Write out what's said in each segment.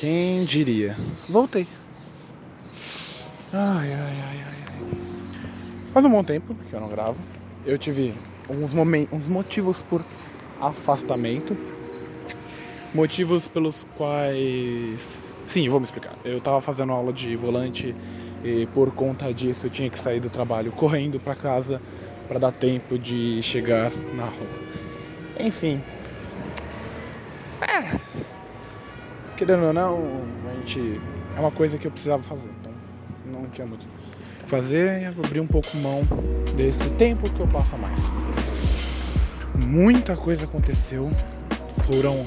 Quem diria? Voltei. Ai, ai, ai, ai. Faz um bom tempo que eu não gravo. Eu tive uns motivos por afastamento. Motivos pelos quais. Sim, vou me explicar. Eu tava fazendo aula de volante e por conta disso eu tinha que sair do trabalho correndo para casa para dar tempo de chegar na rua. Enfim. É. Querendo ou não, a gente. É uma coisa que eu precisava fazer. Então não tinha muito o que fazer e abrir um pouco mão desse tempo que eu passo a mais. Muita coisa aconteceu. Foram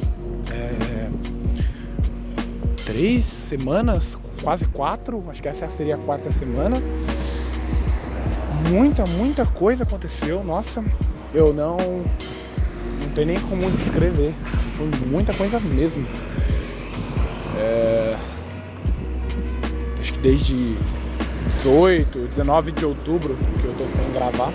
é, três semanas, quase quatro, acho que essa seria a quarta semana. Muita, muita coisa aconteceu. Nossa, eu não não tem nem como descrever. Foi muita coisa mesmo. É... Acho que desde 18, 19 de outubro que eu tô sem gravar.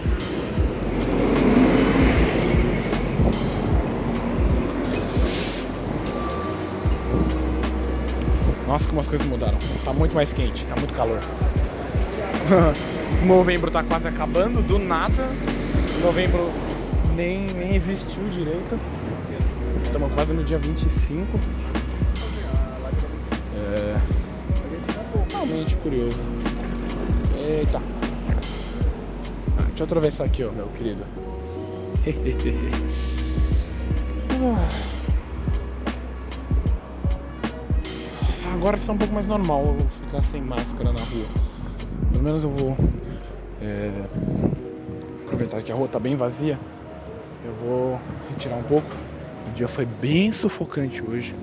Nossa, como as coisas mudaram. Tá muito mais quente, tá muito calor. Novembro tá quase acabando, do nada. Novembro nem, nem existiu direito. Estamos quase no dia 25. Realmente curioso. Eita. Ah, deixa eu atravessar aqui, ó, meu querido. Agora está um pouco mais normal eu vou ficar sem máscara na rua. Pelo menos eu vou é, aproveitar que a rua está bem vazia eu vou retirar um pouco. O dia foi bem sufocante hoje.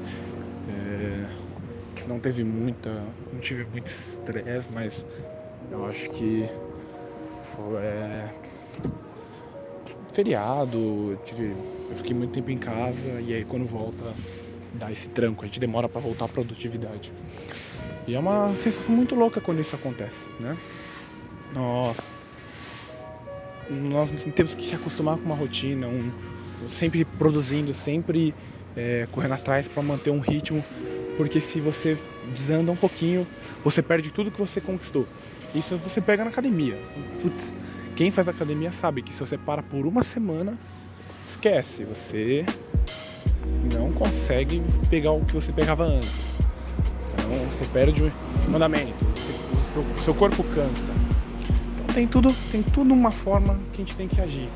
Não teve muita. não tive muito estresse, mas eu acho que foi é, feriado, tive, eu fiquei muito tempo em casa e aí quando volta dá esse tranco, a gente demora para voltar à produtividade. E é uma sensação muito louca quando isso acontece, né? Nossa, nós temos que se acostumar com uma rotina, um, sempre produzindo, sempre é, correndo atrás para manter um ritmo, porque se você desanda um pouquinho, você perde tudo que você conquistou. Isso você pega na academia. Putz, quem faz academia sabe que se você para por uma semana, esquece, você não consegue pegar o que você pegava antes. Senão você perde o mandamento, seu, seu corpo cansa tem tudo, tem tudo uma forma que a gente tem que agir.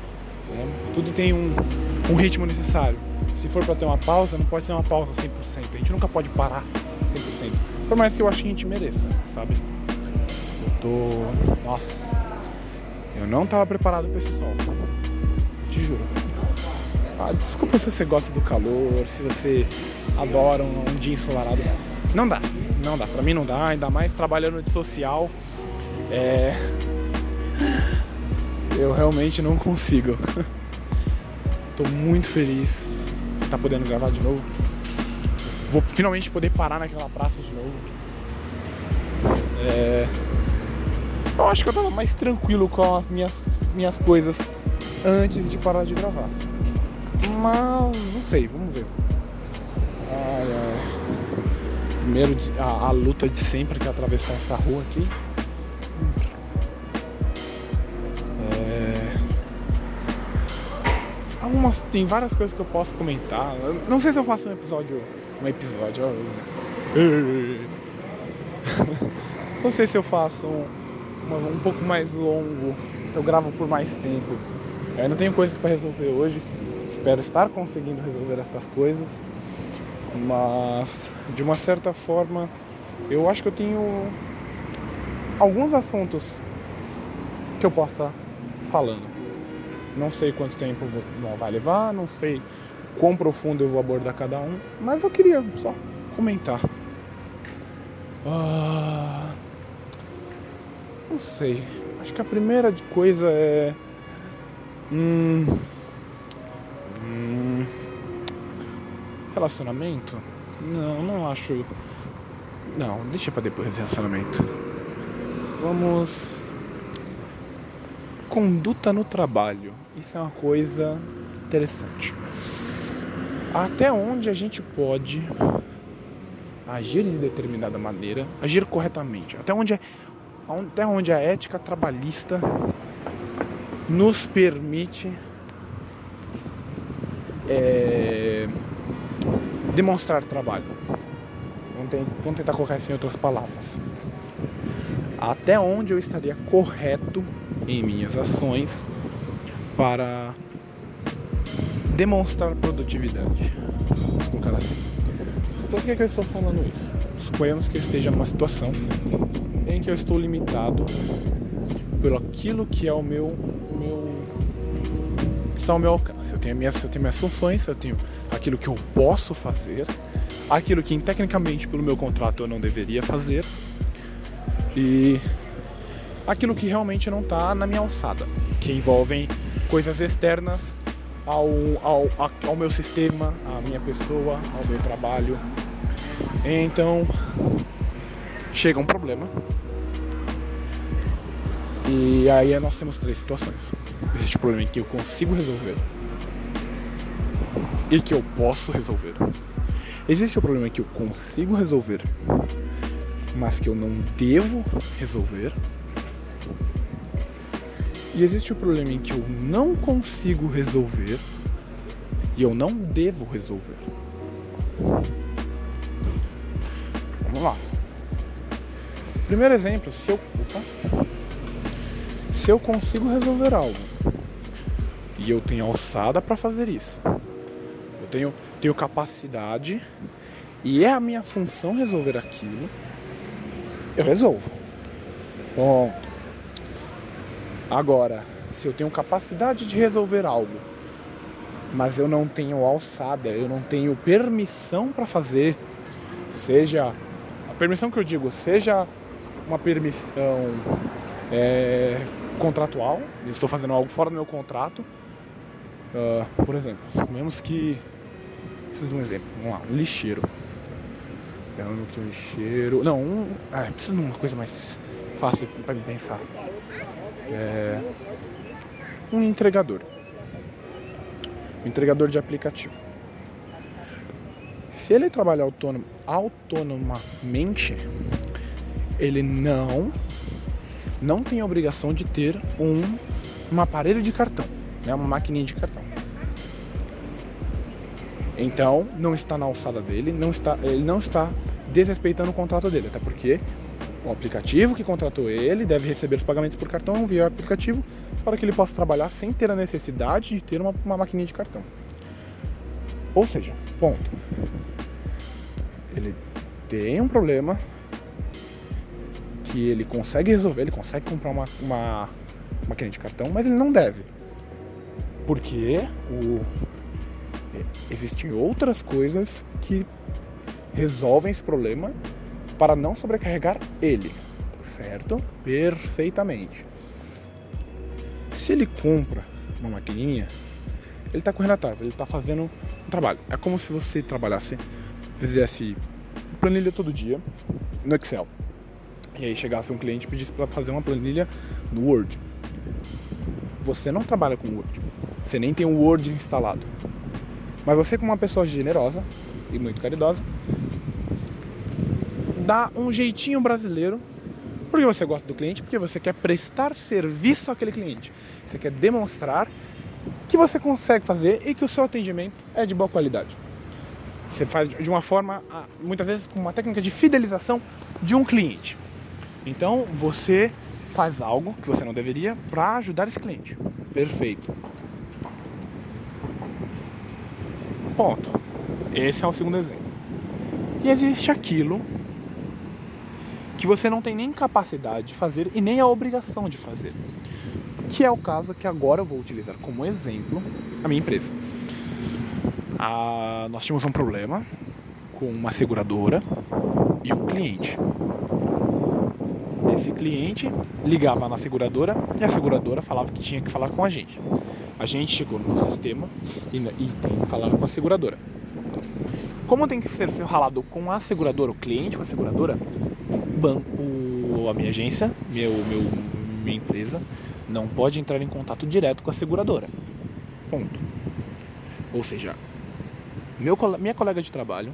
Né? Tudo tem um, um ritmo necessário. Se for para ter uma pausa, não pode ser uma pausa 100%. A gente nunca pode parar 100%. Por mais que eu acho que a gente mereça, sabe? Eu tô. Nossa. Eu não tava preparado para esse sol. Te juro. Ah, desculpa se você gosta do calor, se você adora um, um dia ensolarado. Não dá, não dá. Pra mim não dá, ainda mais trabalhando de social. É, eu realmente não consigo. Tô muito feliz tá podendo gravar de novo. Vou finalmente poder parar naquela praça de novo. É... Eu acho que eu tava mais tranquilo com as minhas, minhas coisas antes de parar de gravar. Mas não sei, vamos ver. Ai, ai. Primeiro a, a luta de sempre que atravessar essa rua aqui. Algumas, tem várias coisas que eu posso comentar. Eu não sei se eu faço um episódio. Um episódio. não sei se eu faço um, um, um pouco mais longo, se eu gravo por mais tempo. Eu ainda tenho coisas para resolver hoje. Espero estar conseguindo resolver estas coisas. Mas de uma certa forma eu acho que eu tenho alguns assuntos que eu posso estar falando. Não sei quanto tempo vai levar, não sei quão profundo eu vou abordar cada um, mas eu queria só comentar. Ah, não sei. Acho que a primeira coisa é. Hum, hum, relacionamento? Não, não acho. Não, deixa pra depois relacionamento. Vamos conduta no trabalho. Isso é uma coisa interessante. até onde a gente pode agir de determinada maneira, agir corretamente, até onde, é, até onde a ética trabalhista nos permite é, demonstrar trabalho. Vamos, vamos tentar colocar isso em outras palavras. Até onde eu estaria correto em minhas ações para demonstrar produtividade. Vamos colocar assim. Por que, que eu estou falando isso? Suponhamos que eu esteja numa situação em que eu estou limitado pelo aquilo que é o meu, meu ao meu alcance. Eu tenho, minhas, eu tenho minhas funções, eu tenho aquilo que eu posso fazer, aquilo que tecnicamente pelo meu contrato eu não deveria fazer e aquilo que realmente não está na minha alçada, que envolvem coisas externas ao, ao, ao meu sistema, à minha pessoa, ao meu trabalho. Então chega um problema. E aí nós temos três situações. Existe o um problema que eu consigo resolver e que eu posso resolver. Existe o um problema que eu consigo resolver, mas que eu não devo resolver. E existe o problema em que eu não consigo resolver e eu não devo resolver. Vamos lá. Primeiro exemplo, se eu, opa, se eu consigo resolver algo e eu tenho alçada para fazer isso, eu tenho, tenho capacidade e é a minha função resolver aquilo, eu resolvo. Ponto. Agora, se eu tenho capacidade de resolver algo, mas eu não tenho alçada, eu não tenho permissão para fazer, seja a permissão que eu digo, seja uma permissão é, contratual, eu estou fazendo algo fora do meu contrato, uh, por exemplo, mesmo que preciso de um exemplo, vamos lá, um lixeiro. Pegando aqui um lixeiro. Não, um. Ah, preciso de uma coisa mais fácil para me pensar é um entregador. Um entregador de aplicativo. Se ele trabalhar autônomo, autonomamente, ele não não tem a obrigação de ter um, um aparelho de cartão, né, uma maquininha de cartão. Então, não está na alçada dele, não está, ele não está desrespeitando o contrato dele, até porque o aplicativo que contratou ele deve receber os pagamentos por cartão via aplicativo para que ele possa trabalhar sem ter a necessidade de ter uma, uma maquininha de cartão. Ou seja, ponto. Ele tem um problema que ele consegue resolver, ele consegue comprar uma, uma maquininha de cartão, mas ele não deve. Porque o, existem outras coisas que resolvem esse problema para não sobrecarregar ele, certo? Perfeitamente. Se ele compra uma maquininha, ele está correndo atrás, ele está fazendo um trabalho. É como se você trabalhasse, fizesse planilha todo dia no Excel. E aí chegasse um cliente e pedisse para fazer uma planilha no Word. Você não trabalha com Word. Você nem tem o Word instalado. Mas você, como uma pessoa generosa e muito caridosa, dá um jeitinho brasileiro. Porque você gosta do cliente, porque você quer prestar serviço àquele cliente. Você quer demonstrar que você consegue fazer e que o seu atendimento é de boa qualidade. Você faz de uma forma, muitas vezes com uma técnica de fidelização de um cliente. Então você faz algo que você não deveria para ajudar esse cliente. Perfeito. Ponto. Esse é o segundo exemplo. E existe aquilo que você não tem nem capacidade de fazer e nem a obrigação de fazer. Que é o caso que agora eu vou utilizar como exemplo a minha empresa. Ah, nós tínhamos um problema com uma seguradora e um cliente. Esse cliente ligava na seguradora e a seguradora falava que tinha que falar com a gente. A gente chegou no sistema e, e tem que falar com a seguradora. Como tem que ser falado com a seguradora, o cliente com a seguradora, banco, a minha agência, meu, meu, minha empresa, não pode entrar em contato direto com a seguradora. Ponto. Ou seja, Meu, minha colega de trabalho,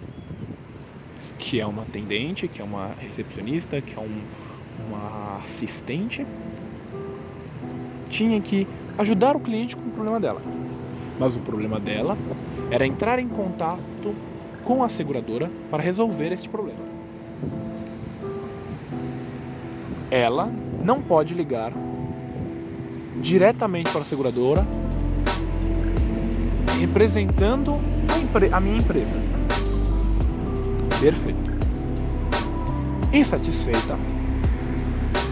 que é uma atendente, que é uma recepcionista, que é um, uma assistente, tinha que ajudar o cliente com o problema dela. Mas o problema dela era entrar em contato com a seguradora para resolver este problema. Ela não pode ligar diretamente para a seguradora representando a, a minha empresa. Perfeito. Insatisfeita,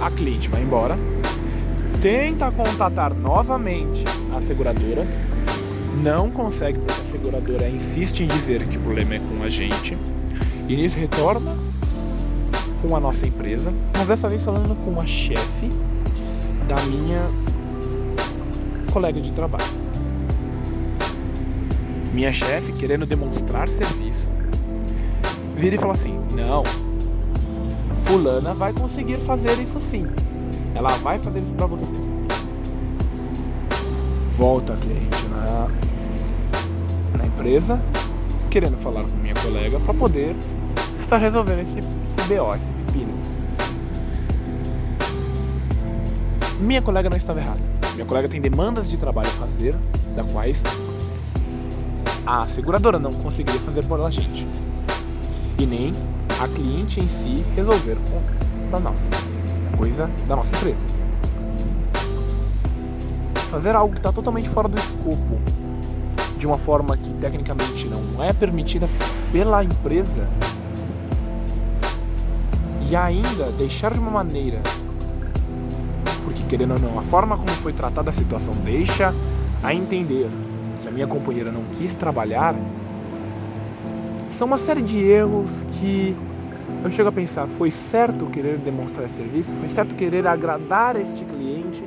a cliente vai embora, tenta contatar novamente a seguradora, não consegue porque a seguradora insiste em dizer que o problema é com a gente, e nisso retorna com a nossa empresa, mas dessa vez falando com a chefe da minha colega de trabalho. Minha chefe, querendo demonstrar serviço, vira e fala assim: Não, Fulana vai conseguir fazer isso sim. Ela vai fazer isso pra você. Volta a cliente na, na empresa, querendo falar com minha colega para poder estar resolvendo esse, BO, esse pepino. Minha colega não estava errada. Minha colega tem demandas de trabalho a fazer, da quais a seguradora não conseguiria fazer por a gente. E nem a cliente em si resolver com a nossa. Coisa da nossa empresa. Fazer algo que está totalmente fora do escopo, de uma forma que tecnicamente não é permitida pela empresa, e ainda deixar de uma maneira, porque querendo ou não, a forma como foi tratada a situação deixa a entender que a minha companheira não quis trabalhar, são uma série de erros que eu chego a pensar, foi certo querer demonstrar serviço? Foi certo querer agradar este cliente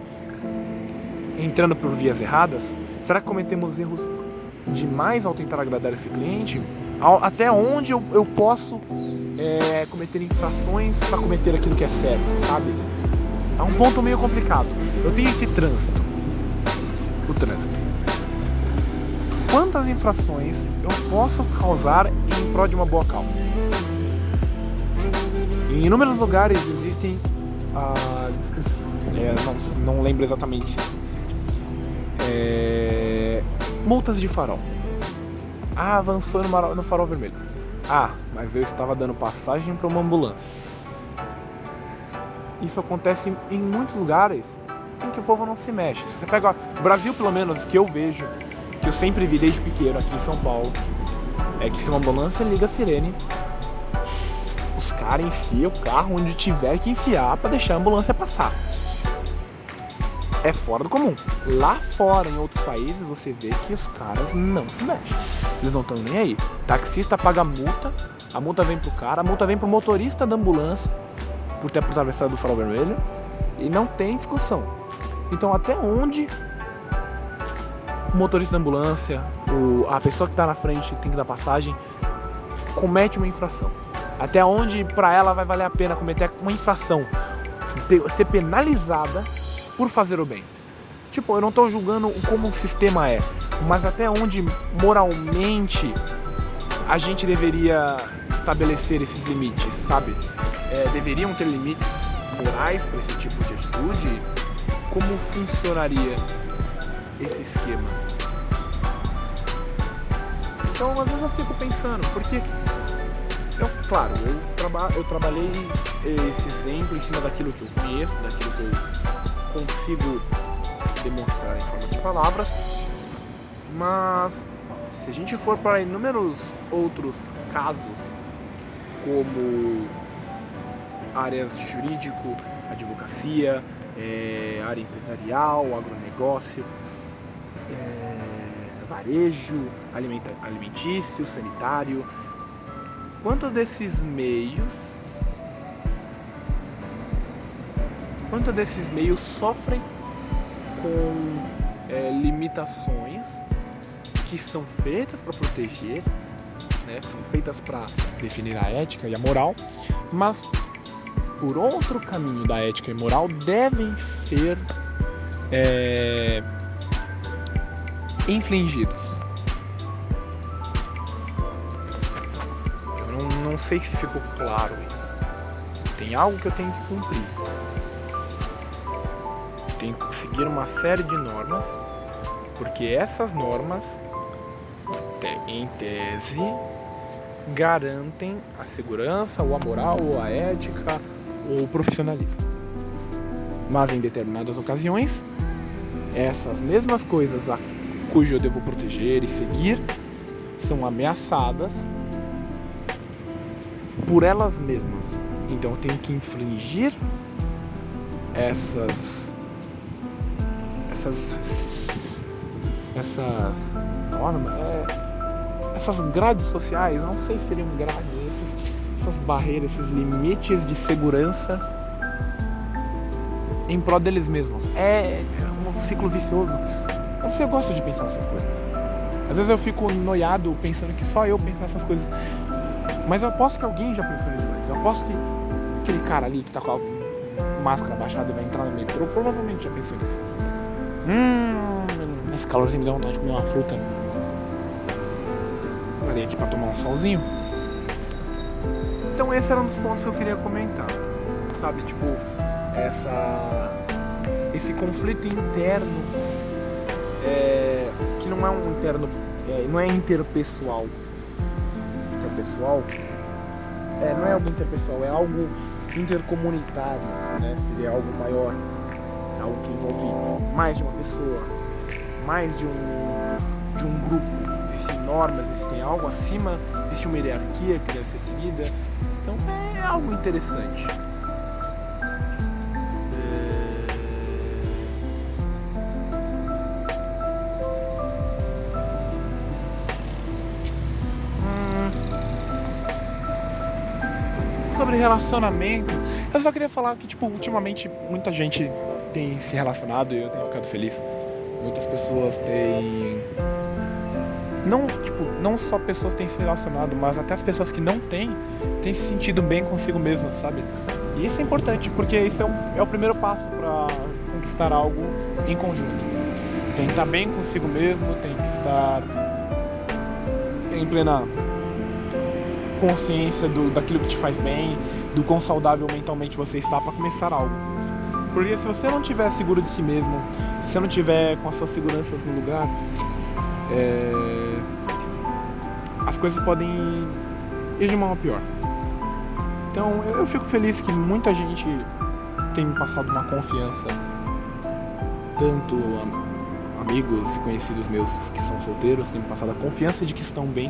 entrando por vias erradas? Será que cometemos erros demais ao tentar agradar esse cliente? Até onde eu, eu posso é, cometer infrações para cometer aquilo que é certo, sabe? É um ponto meio complicado. Eu tenho esse trânsito. O trânsito quantas infrações eu posso causar em prol de uma boa causa. Em inúmeros lugares existem, ah, é, não, não lembro exatamente, é, multas de farol. Ah, avançou no, no farol vermelho. Ah, mas eu estava dando passagem para uma ambulância. Isso acontece em muitos lugares em que o povo não se mexe. Se você pega o Brasil, pelo menos, que eu vejo, que eu sempre vi desde pequeno aqui em São Paulo é que se uma ambulância liga a sirene, os caras enfiam o carro onde tiver que enfiar para deixar a ambulância passar. É fora do comum. Lá fora, em outros países, você vê que os caras não se mexem. Eles não estão nem aí. O taxista paga multa, a multa vem pro cara, a multa vem pro motorista da ambulância por ter atravessado do farol vermelho e não tem discussão. Então, até onde o motorista da ambulância, o, a pessoa que está na frente tem que dar passagem, comete uma infração. Até onde para ela vai valer a pena cometer uma infração, ser penalizada por fazer o bem. Tipo, eu não estou julgando como o sistema é, mas até onde moralmente a gente deveria estabelecer esses limites, sabe? É, deveriam ter limites morais para esse tipo de atitude? Como funcionaria esse esquema. Então, às vezes eu fico pensando, porque eu, claro, eu, traba, eu trabalhei esse exemplo em cima daquilo que eu conheço, daquilo que eu consigo demonstrar em forma de palavras, mas se a gente for para inúmeros outros casos, como áreas de jurídico, advocacia, é, área empresarial, agronegócio, é, varejo, alimenta, alimentício, sanitário. Quantos desses meios, quantos desses meios sofrem com é, limitações que são feitas para proteger, né, são feitas para definir a ética e a moral, mas por outro caminho da ética e moral devem ser é, infligidos. Eu não, não sei se ficou claro isso. Tem algo que eu tenho que cumprir. Tenho que seguir uma série de normas, porque essas normas, em tese, garantem a segurança, ou a moral, ou a ética, ou o profissionalismo. Mas em determinadas ocasiões, essas mesmas coisas a cujo eu devo proteger e seguir são ameaçadas por elas mesmas. Então eu tenho que infringir essas essas essas normas, é, essas grades sociais, não sei se seriam grades, essas, essas barreiras, esses limites de segurança em prol deles mesmos. É, é um ciclo vicioso. Sei, eu gosto de pensar nessas coisas. Às vezes eu fico noiado pensando que só eu penso nessas coisas. Mas eu aposto que alguém já pensou nisso. Eu aposto que aquele cara ali que tá com a máscara baixada vai entrar no metrô provavelmente já pensou nisso. Hum, esse calorzinho me dá vontade de comer uma fruta. Parei aqui pra tomar um solzinho. Então esse era um dos pontos que eu queria comentar. Sabe, tipo, essa esse conflito interno é, que não é um interno, é, não é interpessoal. Interpessoal é, não é algo interpessoal, é algo intercomunitário, né? Seria algo maior, algo que envolve mais de uma pessoa, mais de um, de um grupo. Existem normas, existem algo acima, existe uma hierarquia que deve ser seguida. Então é algo interessante. sobre relacionamento, eu só queria falar que, tipo, ultimamente muita gente tem se relacionado e eu tenho ficado feliz. Muitas pessoas têm. Não, tipo, não só pessoas têm se relacionado, mas até as pessoas que não têm têm se sentido bem consigo mesmas, sabe? E isso é importante, porque isso é, um, é o primeiro passo para conquistar algo em conjunto. Tem que estar bem consigo mesmo, tem que estar em plena consciência do, daquilo que te faz bem, do quão saudável mentalmente você está para começar algo. Porque se você não tiver seguro de si mesmo, se você não tiver com as suas seguranças no lugar, é... as coisas podem ir de mal a pior. Então eu fico feliz que muita gente tem me passado uma confiança, tanto amigos e conhecidos meus que são solteiros têm me passado a confiança de que estão bem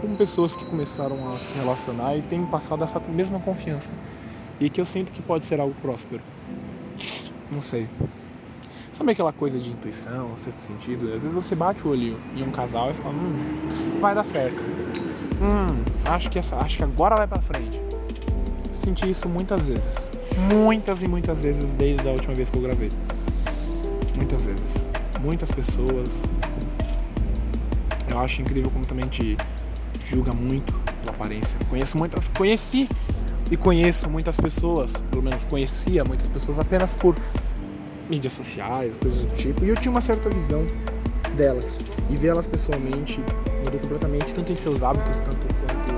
com pessoas que começaram a se relacionar e têm passado essa mesma confiança. E que eu sinto que pode ser algo próspero. Não sei. Sabe aquela coisa de intuição, sexto sentido? Às vezes você bate o olho em um casal e fala, hum, vai dar certo. Hum, acho que, essa, acho que agora vai pra frente. Senti isso muitas vezes. Muitas e muitas vezes desde a última vez que eu gravei. Muitas vezes. Muitas pessoas. Eu acho incrível como também te julga muito pela aparência. Conheço muitas, conheci e conheço muitas pessoas, pelo menos conhecia muitas pessoas apenas por mídias sociais, coisas do tipo, e eu tinha uma certa visão delas. E ver elas pessoalmente mudou completamente, tanto em seus hábitos, tanto quanto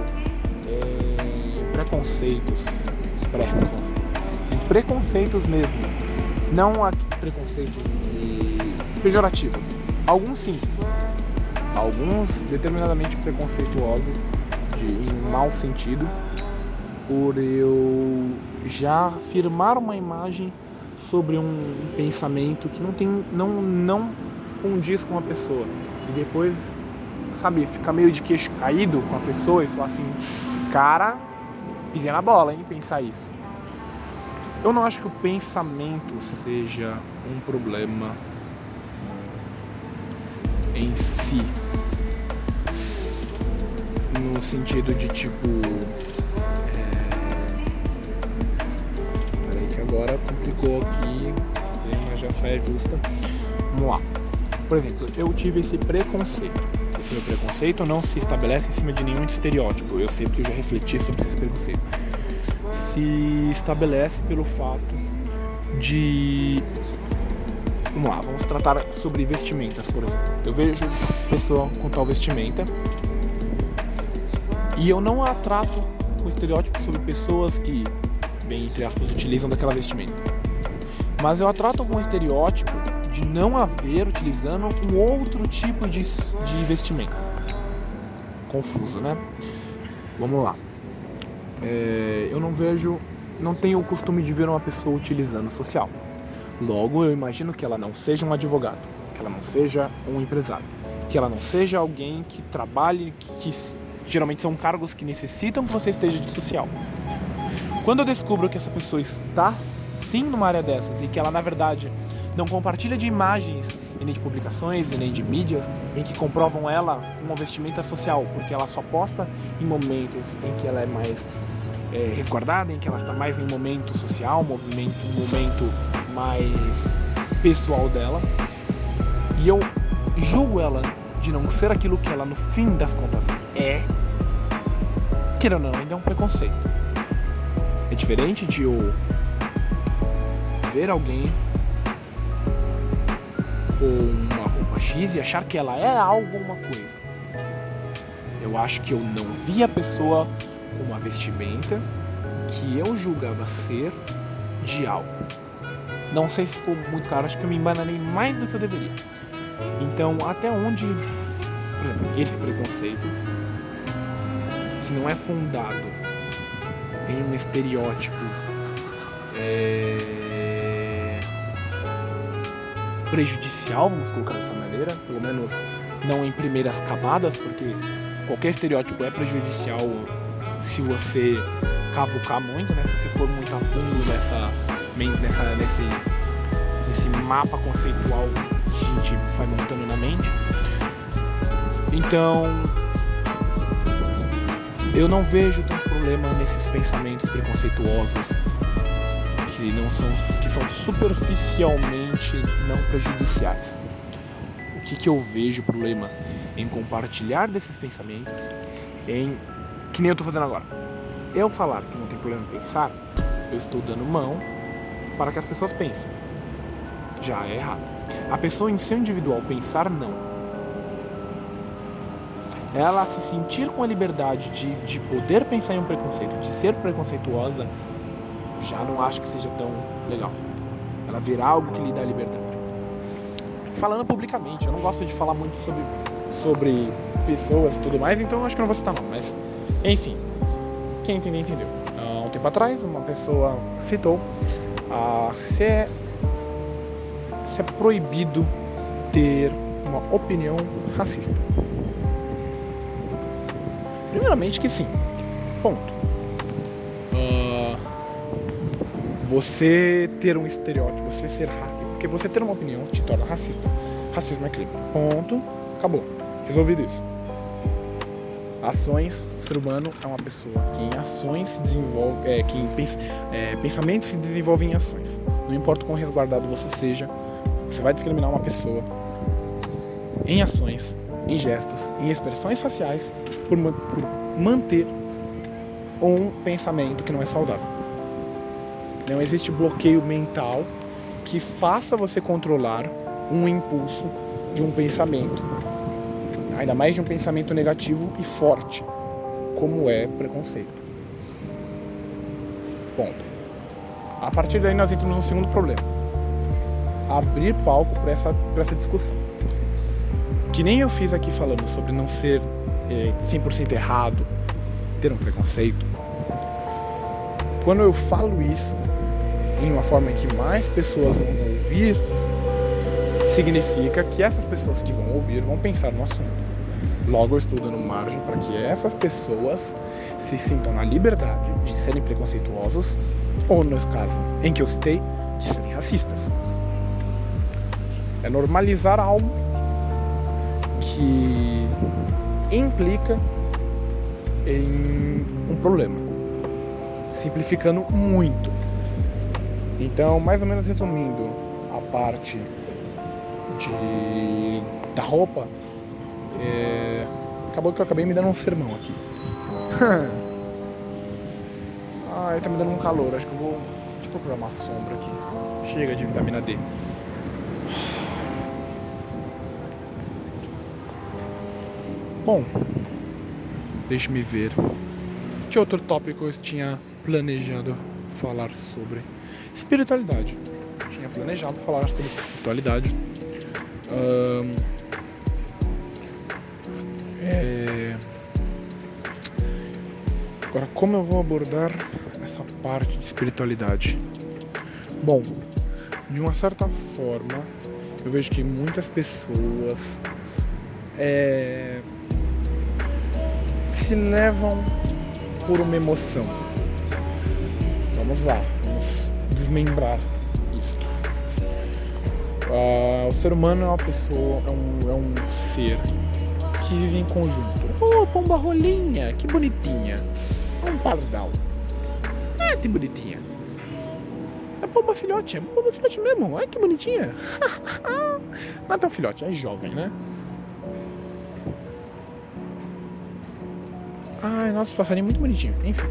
é, preconceitos, pré-preconceitos, em preconceitos mesmo, não aqui preconceitos pejorativos, alguns sim, alguns determinadamente preconceituosos, de, em mau sentido, por eu já afirmar uma imagem sobre um pensamento que não tem não não condiz com a pessoa e depois sabe ficar meio de queixo caído com a pessoa e falar assim cara pisei na bola hein pensar isso eu não acho que o pensamento seja um problema em si. No sentido de tipo. Agora complicou aqui, mas já sai justa. Vamos lá. Por exemplo, eu tive esse preconceito. Esse meu preconceito não se estabelece em cima de nenhum estereótipo. Eu sei porque eu já refleti sobre esse preconceito. Se estabelece pelo fato de Vamos lá, vamos tratar sobre vestimentas, por exemplo. Eu vejo pessoa com tal vestimenta E eu não a trato com estereótipo sobre pessoas que, bem entre aspas, utilizam daquela vestimenta. Mas eu a trato com um estereótipo de não haver utilizando um outro tipo de, de vestimento. Confuso, né? Vamos lá. É, eu não vejo, não tenho o costume de ver uma pessoa utilizando social. Logo, eu imagino que ela não seja um advogado, que ela não seja um empresário, que ela não seja alguém que trabalhe, que, que geralmente são cargos que necessitam que você esteja de social. Quando eu descubro que essa pessoa está sim numa área dessas e que ela na verdade não compartilha de imagens e nem de publicações e nem de mídias em que comprovam ela uma vestimenta social, porque ela só posta em momentos em que ela é mais é, resguardada, em que ela está mais em momento social, movimento, momento mais pessoal dela. E eu julgo ela de não ser aquilo que ela no fim das contas é. Queira ou não, ainda é um preconceito. É diferente de eu ver alguém com uma roupa X e achar que ela é alguma coisa. Eu acho que eu não vi a pessoa com uma vestimenta que eu julgava ser de algo. Não sei se ficou muito claro, acho que eu me embananei mais do que eu deveria. Então, até onde, por exemplo, esse preconceito, que não é fundado em um estereótipo é, prejudicial, vamos colocar dessa maneira, pelo menos não em primeiras camadas, porque qualquer estereótipo é prejudicial se você cavucar muito, né? Se você for muito a fundo nessa, nessa, nesse, nesse mapa conceitual que a gente vai montando na mente. Então, eu não vejo tanto problema nesses pensamentos preconceituosos que não são que são superficialmente não prejudiciais. O que, que eu vejo problema em compartilhar desses pensamentos, em que nem eu estou fazendo agora. Eu falar que não tem problema em pensar, eu estou dando mão para que as pessoas pensem. Já é errado. A pessoa em seu individual pensar não. Ela se sentir com a liberdade de, de poder pensar em um preconceito, de ser preconceituosa, já não acho que seja tão legal. Ela verá algo que lhe dá liberdade. Falando publicamente, eu não gosto de falar muito sobre, sobre pessoas e tudo mais, então acho que não vou citar não, mas enfim, quem entender, entendeu. Há um tempo atrás, uma pessoa citou ah, se, é, se é proibido ter uma opinião racista. Primeiramente que sim. Ponto. Uh, você ter um estereótipo, você ser racista, porque você ter uma opinião te torna racista. Racismo é crime. Ponto. Acabou. Resolvido isso. Ações ser humano é uma pessoa que em ações se desenvolve, é, que em pens, é, pensamentos se desenvolvem em ações. Não importa quão resguardado você seja, você vai discriminar uma pessoa em ações, em gestos, em expressões faciais por, por manter um pensamento que não é saudável. Não existe bloqueio mental que faça você controlar um impulso de um pensamento, ainda mais de um pensamento negativo e forte como é preconceito. Ponto. A partir daí nós entramos no segundo problema. Abrir palco para essa, essa discussão. Que nem eu fiz aqui falando sobre não ser é, 100% errado, ter um preconceito. Quando eu falo isso em uma forma em que mais pessoas vão ouvir, significa que essas pessoas que vão ouvir vão pensar no assunto. Logo, eu estou dando margem para que essas pessoas se sintam na liberdade de serem preconceituosos, ou no caso em que eu citei, de serem racistas. É normalizar algo que implica em um problema, simplificando muito. Então, mais ou menos resumindo a parte de, da roupa, é... Acabou que eu acabei me dando um sermão aqui. Ai, tá me dando um calor. Acho que eu vou. Procurar uma sombra aqui. Chega de vitamina D. Bom, Deixe-me ver. Que outro tópico eu tinha planejado falar sobre? Espiritualidade. Eu tinha planejado falar sobre espiritualidade. Um, é... Agora, como eu vou abordar essa parte de espiritualidade? Bom, de uma certa forma, eu vejo que muitas pessoas é, se levam por uma emoção. Vamos lá, vamos desmembrar isso. Uh, o ser humano é uma pessoa, é um, é um ser que vive em conjunto. Oh, pomba rolinha, que bonitinha. Um pardal. Ah, que bonitinha. É pomba filhote, é pomba filhote mesmo. Ai, que bonitinha. Não é tão filhote, é jovem, né? Ai, nossa, passarinho muito bonitinho. Enfim.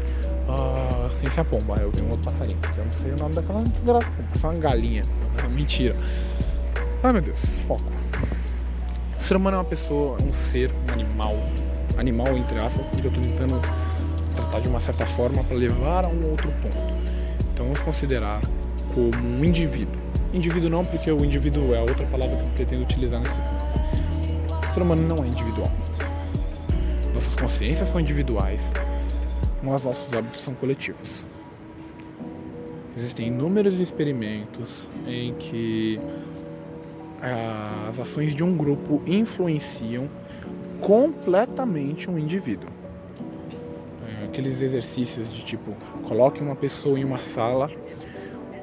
Uh, sem ser a pomba, eu vi um outro passarinho. Eu não sei o nome daquela desgraça. Uma galinha. Mentira. Ai meu Deus, foco. O ser humano é uma pessoa, um ser, um animal. Animal, entre aspas, porque eu tô tentando tratar de uma certa forma para levar a um outro ponto. Então vamos considerar como um indivíduo. Indivíduo não, porque o indivíduo é outra palavra que eu pretendo utilizar nesse ponto. O ser humano não é individual. Consciências são individuais, mas nossos hábitos são coletivos. Existem inúmeros experimentos em que as ações de um grupo influenciam completamente um indivíduo. É, aqueles exercícios de tipo, coloque uma pessoa em uma sala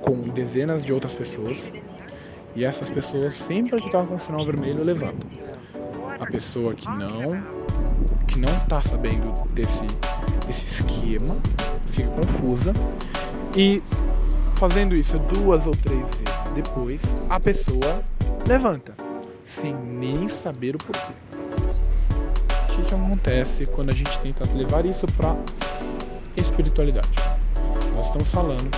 com dezenas de outras pessoas e essas pessoas sempre que com o sinal vermelho levantam. A pessoa que não está sabendo desse, desse esquema fica confusa e fazendo isso duas ou três vezes depois a pessoa levanta, sem nem saber o porquê. O que, que acontece quando a gente tenta levar isso para espiritualidade? Nós estamos falando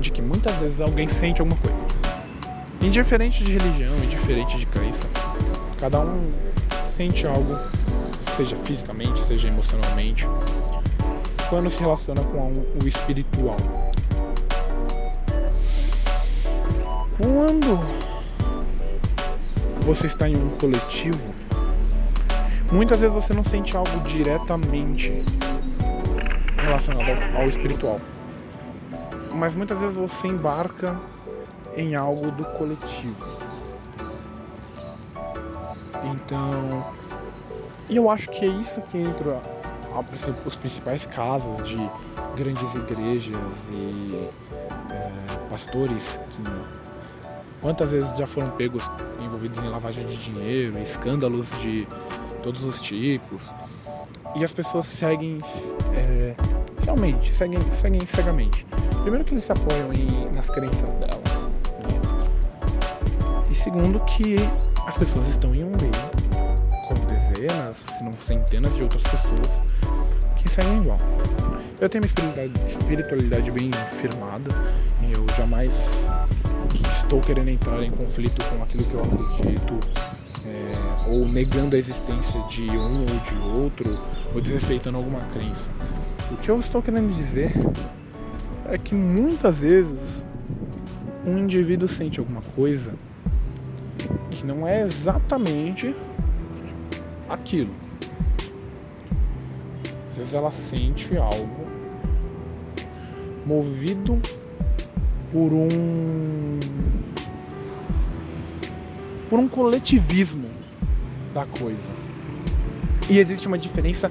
de que muitas vezes alguém sente alguma coisa. Indiferente de religião, indiferente de crença, cada um sente algo, seja fisicamente, seja emocionalmente, quando se relaciona com o espiritual. Quando você está em um coletivo, muitas vezes você não sente algo diretamente relacionado ao, espiritual. Mas muitas vezes você embarca em algo do coletivo. Então, e eu acho que é isso que entra os principais casos de grandes igrejas e é, pastores que Quantas vezes já foram pegos envolvidos em lavagem de dinheiro, escândalos de todos os tipos. E as pessoas seguem é, realmente, seguem, seguem cegamente. Primeiro que eles se apoiam em, nas crenças delas. Né? E segundo que as pessoas estão em um meio dezenas, se não centenas de outras pessoas que seguem igual. Eu tenho uma espiritualidade, espiritualidade bem firmada e eu jamais estou querendo entrar em conflito com aquilo que eu acredito, é, ou negando a existência de um ou de outro, ou desrespeitando alguma crença. O que eu estou querendo dizer é que muitas vezes um indivíduo sente alguma coisa que não é exatamente aquilo. Às vezes ela sente algo movido por um por um coletivismo da coisa. E existe uma diferença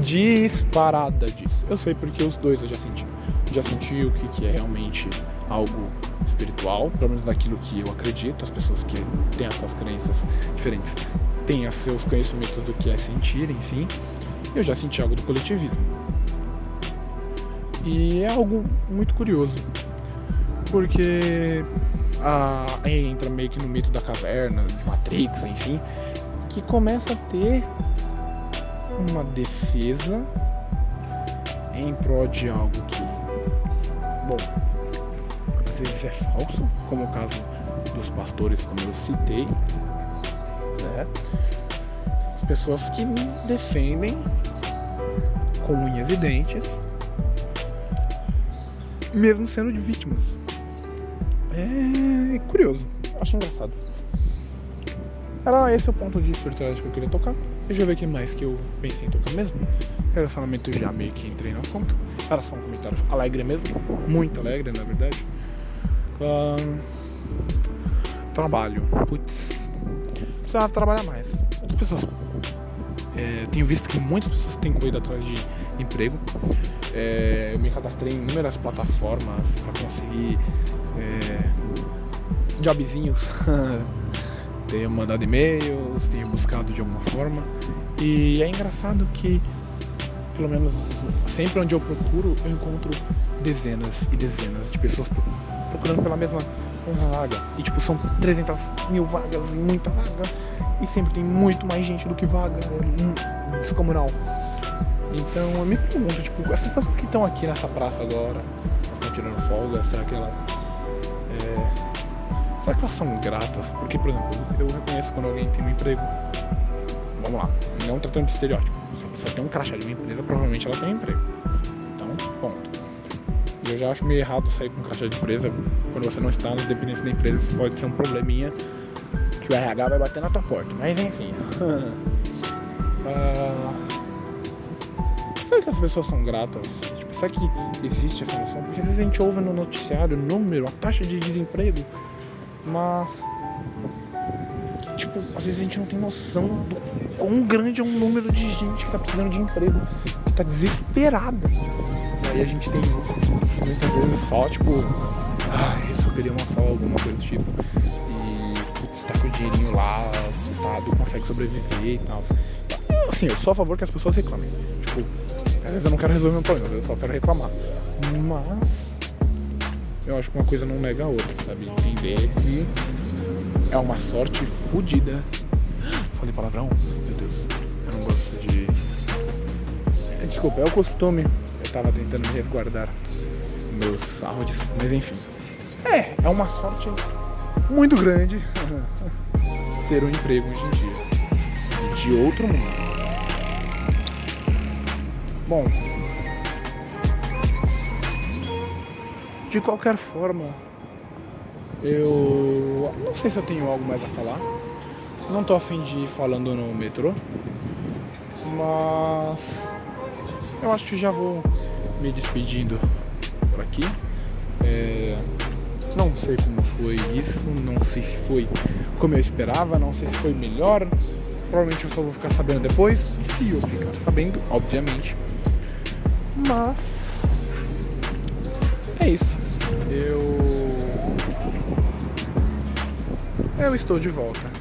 disparada disso. Eu sei porque os dois eu já senti. Já senti o que, que é realmente algo espiritual, pelo menos daquilo que eu acredito, as pessoas que têm essas crenças diferentes têm seus conhecimentos do que é sentir, enfim. Eu já senti algo do coletivismo. E é algo muito curioso, porque a, entra meio que no mito da caverna, de Matrix, enfim, que começa a ter uma defesa em prol de algo que, bom, às vezes é falso, como o caso dos pastores, como eu citei? Pessoas que me defendem com unhas e dentes, mesmo sendo de vítimas. É curioso, acho engraçado. Era esse o ponto de espiritualidade que eu queria tocar. Deixa eu ver o que mais que eu pensei em tocar mesmo. Relacionamento já meio que entrei no assunto. Era só um comentário alegre mesmo. Muito alegre, na verdade. Um, trabalho. Putz. Precisava trabalhar mais. Pessoas. É, tenho visto que muitas pessoas têm corrido atrás de emprego. É, eu me cadastrei em inúmeras plataformas para conseguir é, jobzinhos. tenho mandado e-mails, tenho buscado de alguma forma. E é engraçado que, pelo menos sempre onde eu procuro, eu encontro dezenas e dezenas de pessoas procurando pela mesma vaga. E tipo, são 300 mil vagas e muita vaga. E sempre tem muito mais gente do que vaga. Descomunal. Então eu me pergunto, tipo, essas pessoas que estão aqui nessa praça agora, estão tirando folga, será que elas. É, será que elas são gratas? Porque, por exemplo, eu reconheço quando alguém tem um emprego. Vamos lá, não tratando de estereótipo. Se a pessoa tem um crachá de uma empresa, provavelmente ela tem um emprego. Então, ponto. E eu já acho meio errado sair com crachá de empresa quando você não está nas dependências da empresa. Isso pode ser um probleminha que o RH vai bater na tua porta. Mas enfim. uh... Será que as pessoas são gratas? Tipo, será que existe essa noção? Porque às vezes a gente ouve no noticiário o número, a taxa de desemprego, mas. Tipo, às vezes a gente não tem noção do quão grande é um número de gente que tá precisando de emprego, que tá desesperada. E aí a gente tem muitas vezes só, tipo, ah, eu só queria uma folga, alguma coisa do tipo. E putz, tá com o dinheirinho lá, sentado, consegue sobreviver e tal. Assim, eu sou a favor que as pessoas reclamem. Tipo, às vezes eu não quero resolver meu problema, eu só quero reclamar. Mas eu acho que uma coisa não nega a outra, sabe? Entender que é uma sorte fodida. Falei palavrão? Meu Deus, eu não gosto de. Desculpa, é o costume. Eu tava tentando me resguardar meus áudios, mas enfim. É, é uma sorte muito grande ter um emprego hoje em dia. De outro mundo. Bom, de qualquer forma, eu não sei se eu tenho algo mais a falar. Não tô afim de ir falando no metrô, mas eu acho que já vou me despedindo por aqui. É, não sei como foi isso, não sei se foi como eu esperava, não sei se foi melhor. Provavelmente eu só vou ficar sabendo depois. Se eu ficar sabendo, obviamente, mas é isso. Eu eu estou de volta.